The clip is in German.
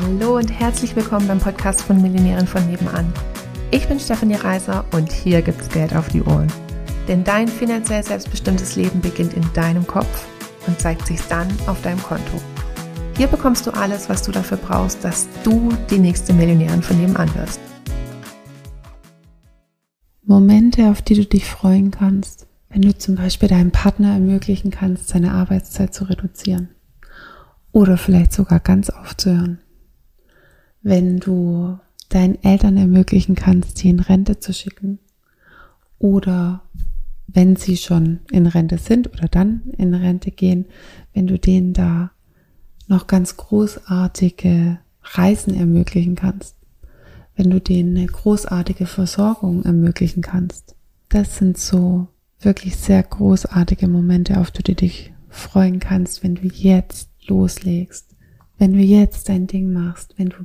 Hallo und herzlich willkommen beim Podcast von Millionären von nebenan. Ich bin Stefanie Reiser und hier gibt's Geld auf die Ohren. Denn dein finanziell selbstbestimmtes Leben beginnt in deinem Kopf und zeigt sich dann auf deinem Konto. Hier bekommst du alles, was du dafür brauchst, dass du die nächste Millionärin von nebenan wirst. Momente, auf die du dich freuen kannst, wenn du zum Beispiel deinem Partner ermöglichen kannst, seine Arbeitszeit zu reduzieren oder vielleicht sogar ganz aufzuhören wenn du deinen Eltern ermöglichen kannst, sie in Rente zu schicken oder wenn sie schon in Rente sind oder dann in Rente gehen, wenn du denen da noch ganz großartige Reisen ermöglichen kannst, wenn du denen eine großartige Versorgung ermöglichen kannst. Das sind so wirklich sehr großartige Momente, auf die du dich freuen kannst, wenn du jetzt loslegst, wenn du jetzt dein Ding machst, wenn du